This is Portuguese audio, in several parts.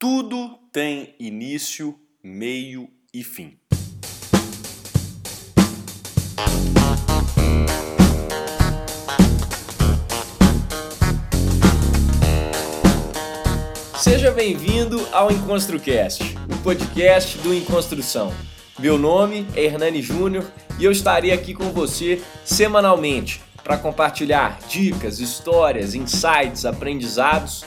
Tudo tem início, meio e fim. Seja bem-vindo ao EnconstruCast, o podcast do Enconstrução. Meu nome é Hernani Júnior e eu estarei aqui com você semanalmente para compartilhar dicas, histórias, insights, aprendizados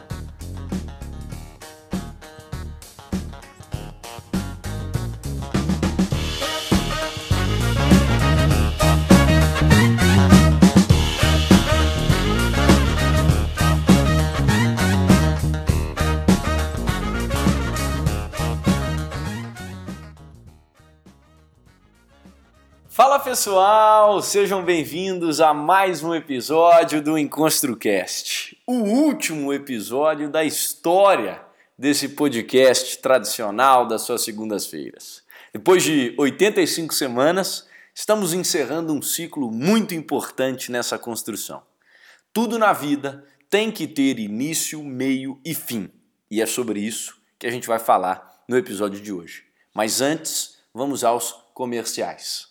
Pessoal, sejam bem-vindos a mais um episódio do EnconstruCast, o último episódio da história desse podcast tradicional das suas segundas-feiras. Depois de 85 semanas, estamos encerrando um ciclo muito importante nessa construção. Tudo na vida tem que ter início, meio e fim, e é sobre isso que a gente vai falar no episódio de hoje. Mas antes, vamos aos comerciais.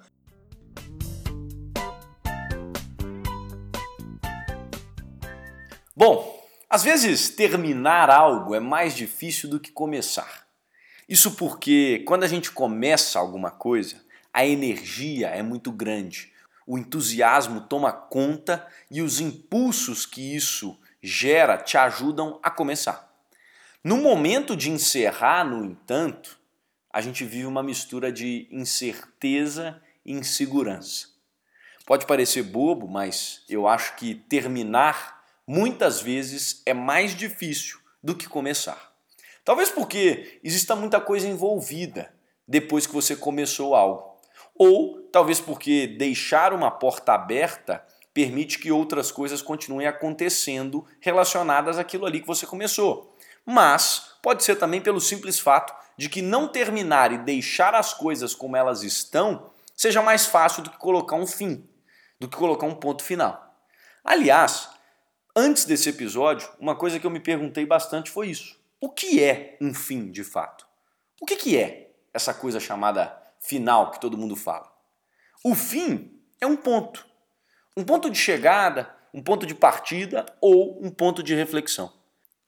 Bom, às vezes terminar algo é mais difícil do que começar. Isso porque quando a gente começa alguma coisa, a energia é muito grande, o entusiasmo toma conta e os impulsos que isso gera te ajudam a começar. No momento de encerrar, no entanto, a gente vive uma mistura de incerteza e insegurança. Pode parecer bobo, mas eu acho que terminar muitas vezes é mais difícil do que começar. Talvez porque exista muita coisa envolvida depois que você começou algo. Ou talvez porque deixar uma porta aberta permite que outras coisas continuem acontecendo relacionadas àquilo ali que você começou. Mas pode ser também pelo simples fato de que não terminar e deixar as coisas como elas estão seja mais fácil do que colocar um fim, do que colocar um ponto final. Aliás, Antes desse episódio, uma coisa que eu me perguntei bastante foi isso. O que é um fim de fato? O que, que é essa coisa chamada final que todo mundo fala? O fim é um ponto. Um ponto de chegada, um ponto de partida ou um ponto de reflexão.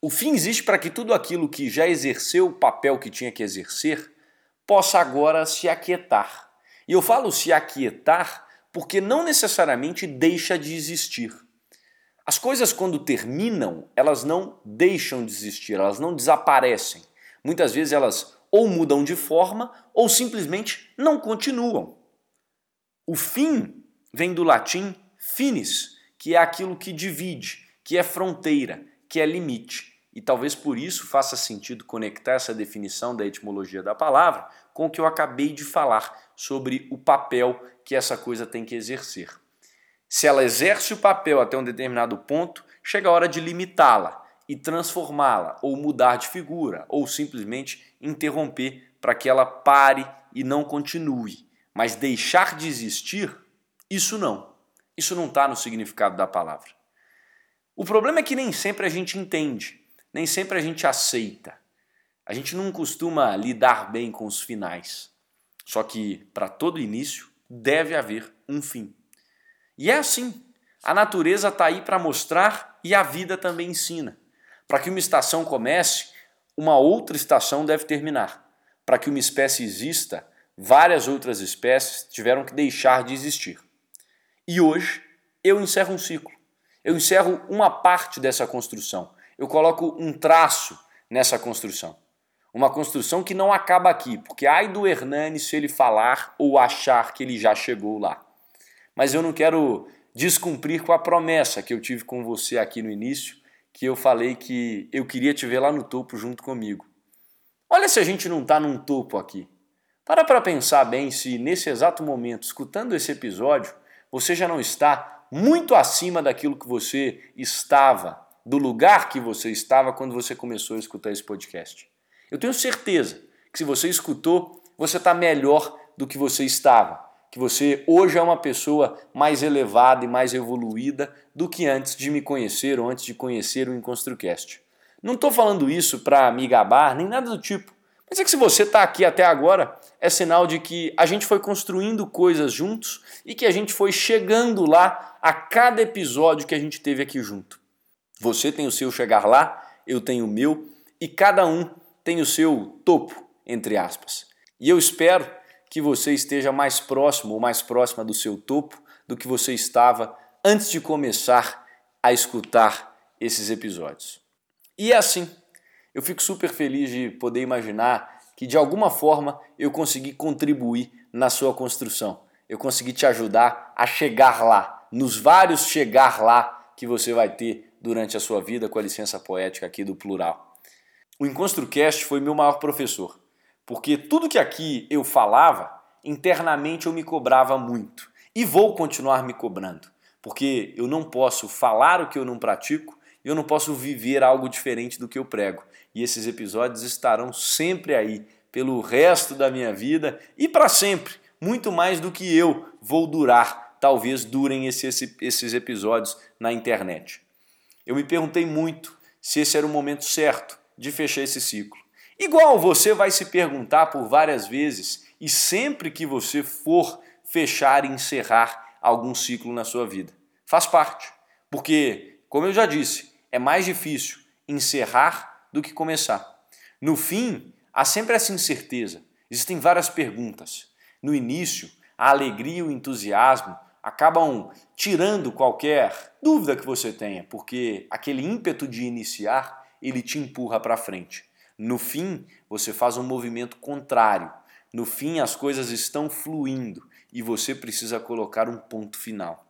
O fim existe para que tudo aquilo que já exerceu o papel que tinha que exercer possa agora se aquietar. E eu falo se aquietar porque não necessariamente deixa de existir. As coisas, quando terminam, elas não deixam de existir, elas não desaparecem. Muitas vezes elas ou mudam de forma ou simplesmente não continuam. O fim vem do latim finis, que é aquilo que divide, que é fronteira, que é limite. E talvez por isso faça sentido conectar essa definição da etimologia da palavra com o que eu acabei de falar sobre o papel que essa coisa tem que exercer. Se ela exerce o papel até um determinado ponto, chega a hora de limitá-la e transformá-la, ou mudar de figura, ou simplesmente interromper para que ela pare e não continue. Mas deixar de existir, isso não. Isso não está no significado da palavra. O problema é que nem sempre a gente entende, nem sempre a gente aceita. A gente não costuma lidar bem com os finais. Só que para todo início deve haver um fim. E é assim. A natureza está aí para mostrar e a vida também ensina. Para que uma estação comece, uma outra estação deve terminar. Para que uma espécie exista, várias outras espécies tiveram que deixar de existir. E hoje eu encerro um ciclo. Eu encerro uma parte dessa construção. Eu coloco um traço nessa construção. Uma construção que não acaba aqui, porque ai do Hernani se ele falar ou achar que ele já chegou lá. Mas eu não quero descumprir com a promessa que eu tive com você aqui no início, que eu falei que eu queria te ver lá no topo junto comigo. Olha se a gente não está num topo aqui. Para para pensar bem se nesse exato momento, escutando esse episódio, você já não está muito acima daquilo que você estava, do lugar que você estava quando você começou a escutar esse podcast. Eu tenho certeza que se você escutou, você está melhor do que você estava, que você hoje é uma pessoa mais elevada e mais evoluída do que antes de me conhecer ou antes de conhecer o EnconstruCast. Não estou falando isso para me gabar, nem nada do tipo. Mas é que se você está aqui até agora, é sinal de que a gente foi construindo coisas juntos e que a gente foi chegando lá a cada episódio que a gente teve aqui junto. Você tem o seu chegar lá, eu tenho o meu e cada um tem o seu topo, entre aspas. E eu espero que você esteja mais próximo ou mais próxima do seu topo do que você estava antes de começar a escutar esses episódios. E é assim eu fico super feliz de poder imaginar que de alguma forma eu consegui contribuir na sua construção. Eu consegui te ajudar a chegar lá, nos vários chegar lá que você vai ter durante a sua vida, com a licença poética aqui do plural. O EnconstruCast foi meu maior professor, porque tudo que aqui eu falava, internamente eu me cobrava muito. E vou continuar me cobrando, porque eu não posso falar o que eu não pratico e eu não posso viver algo diferente do que eu prego e esses episódios estarão sempre aí pelo resto da minha vida e para sempre, muito mais do que eu vou durar, talvez durem esses, esses episódios na internet. Eu me perguntei muito se esse era o momento certo de fechar esse ciclo. Igual você vai se perguntar por várias vezes e sempre que você for fechar e encerrar algum ciclo na sua vida. Faz parte, porque, como eu já disse, é mais difícil encerrar do que começar. No fim, há sempre essa incerteza. Existem várias perguntas. No início, a alegria e o entusiasmo acabam tirando qualquer dúvida que você tenha, porque aquele ímpeto de iniciar, ele te empurra para frente. No fim, você faz um movimento contrário. No fim, as coisas estão fluindo e você precisa colocar um ponto final.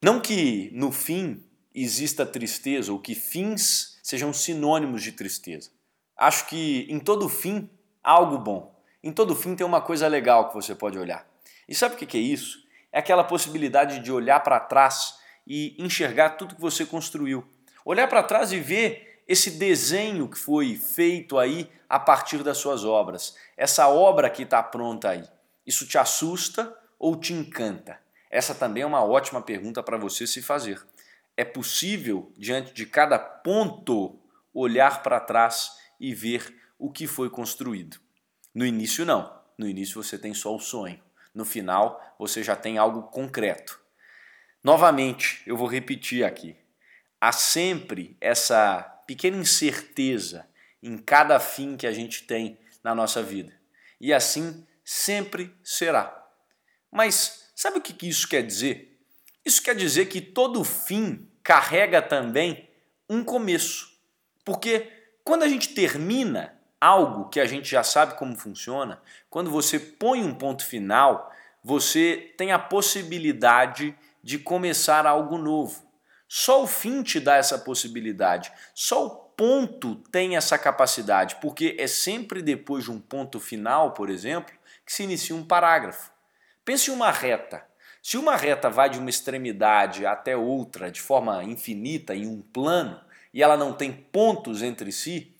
Não que no fim exista tristeza ou que fins sejam sinônimos de tristeza. Acho que em todo fim há algo bom. Em todo fim tem uma coisa legal que você pode olhar. E sabe o que é isso? É aquela possibilidade de olhar para trás e enxergar tudo que você construiu. Olhar para trás e ver esse desenho que foi feito aí a partir das suas obras. Essa obra que está pronta aí. Isso te assusta ou te encanta? Essa também é uma ótima pergunta para você se fazer é possível, diante de cada ponto, olhar para trás e ver o que foi construído. No início, não. No início, você tem só o sonho. No final, você já tem algo concreto. Novamente, eu vou repetir aqui. Há sempre essa pequena incerteza em cada fim que a gente tem na nossa vida. E assim sempre será. Mas sabe o que isso quer dizer? Isso quer dizer que todo fim carrega também um começo. Porque quando a gente termina algo que a gente já sabe como funciona, quando você põe um ponto final, você tem a possibilidade de começar algo novo. Só o fim te dá essa possibilidade. Só o ponto tem essa capacidade, porque é sempre depois de um ponto final, por exemplo, que se inicia um parágrafo. Pense em uma reta. Se uma reta vai de uma extremidade até outra de forma infinita em um plano e ela não tem pontos entre si,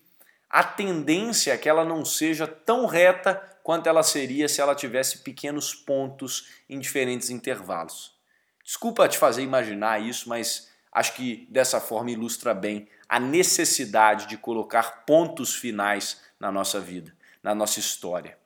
a tendência é que ela não seja tão reta quanto ela seria se ela tivesse pequenos pontos em diferentes intervalos. Desculpa te fazer imaginar isso, mas acho que dessa forma ilustra bem a necessidade de colocar pontos finais na nossa vida, na nossa história.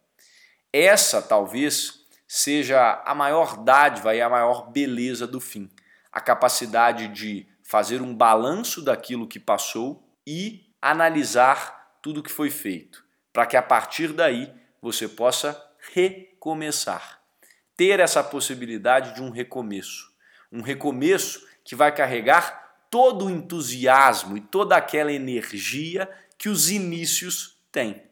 Essa talvez seja a maior dádiva e a maior beleza do fim. A capacidade de fazer um balanço daquilo que passou e analisar tudo que foi feito, para que a partir daí você possa recomeçar. Ter essa possibilidade de um recomeço. Um recomeço que vai carregar todo o entusiasmo e toda aquela energia que os inícios têm.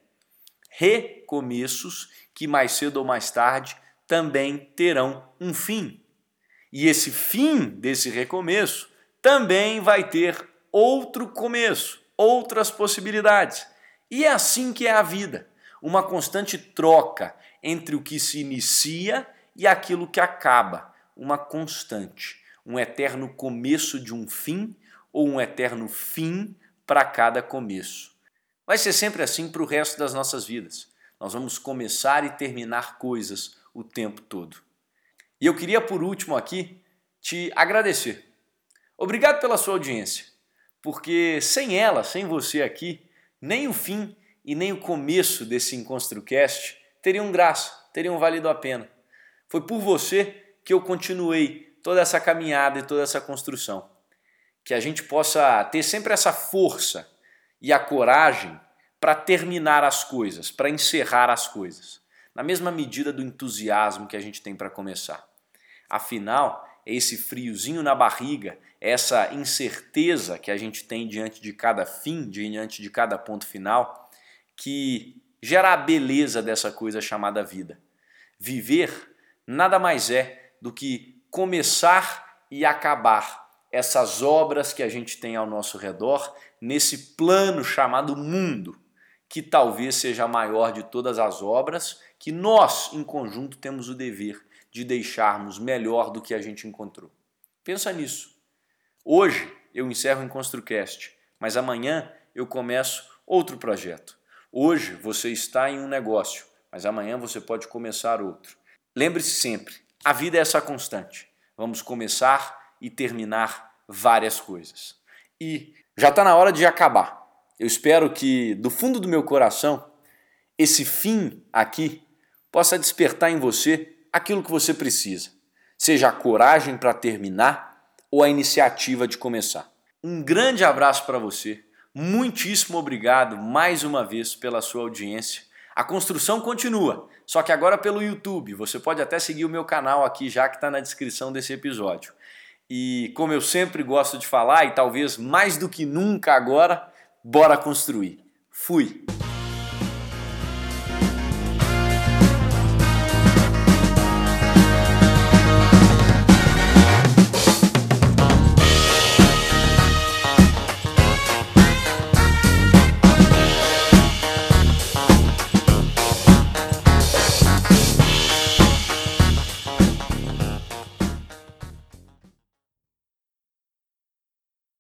Recomeços que mais cedo ou mais tarde também terão um fim. E esse fim desse recomeço também vai ter outro começo, outras possibilidades. E é assim que é a vida, uma constante troca entre o que se inicia e aquilo que acaba, uma constante, um eterno começo de um fim ou um eterno fim para cada começo. Vai ser sempre assim para o resto das nossas vidas. Nós vamos começar e terminar coisas o tempo todo. E eu queria, por último, aqui te agradecer. Obrigado pela sua audiência, porque sem ela, sem você aqui, nem o fim e nem o começo desse EnconstruCast teriam graça, teriam valido a pena. Foi por você que eu continuei toda essa caminhada e toda essa construção. Que a gente possa ter sempre essa força e a coragem para terminar as coisas, para encerrar as coisas, na mesma medida do entusiasmo que a gente tem para começar. Afinal, é esse friozinho na barriga, essa incerteza que a gente tem diante de cada fim, diante de cada ponto final, que gera a beleza dessa coisa chamada vida. Viver nada mais é do que começar e acabar essas obras que a gente tem ao nosso redor nesse plano chamado mundo, que talvez seja a maior de todas as obras que nós, em conjunto, temos o dever de deixarmos melhor do que a gente encontrou. Pensa nisso. Hoje eu encerro em ConstruCast, mas amanhã eu começo outro projeto. Hoje você está em um negócio, mas amanhã você pode começar outro. Lembre-se sempre, a vida é essa constante. Vamos começar e terminar várias coisas. E já está na hora de acabar. Eu espero que, do fundo do meu coração, esse fim aqui possa despertar em você aquilo que você precisa, seja a coragem para terminar ou a iniciativa de começar. Um grande abraço para você, muitíssimo obrigado mais uma vez pela sua audiência. A construção continua, só que agora pelo YouTube. Você pode até seguir o meu canal aqui, já que está na descrição desse episódio. E como eu sempre gosto de falar, e talvez mais do que nunca agora, bora construir. Fui!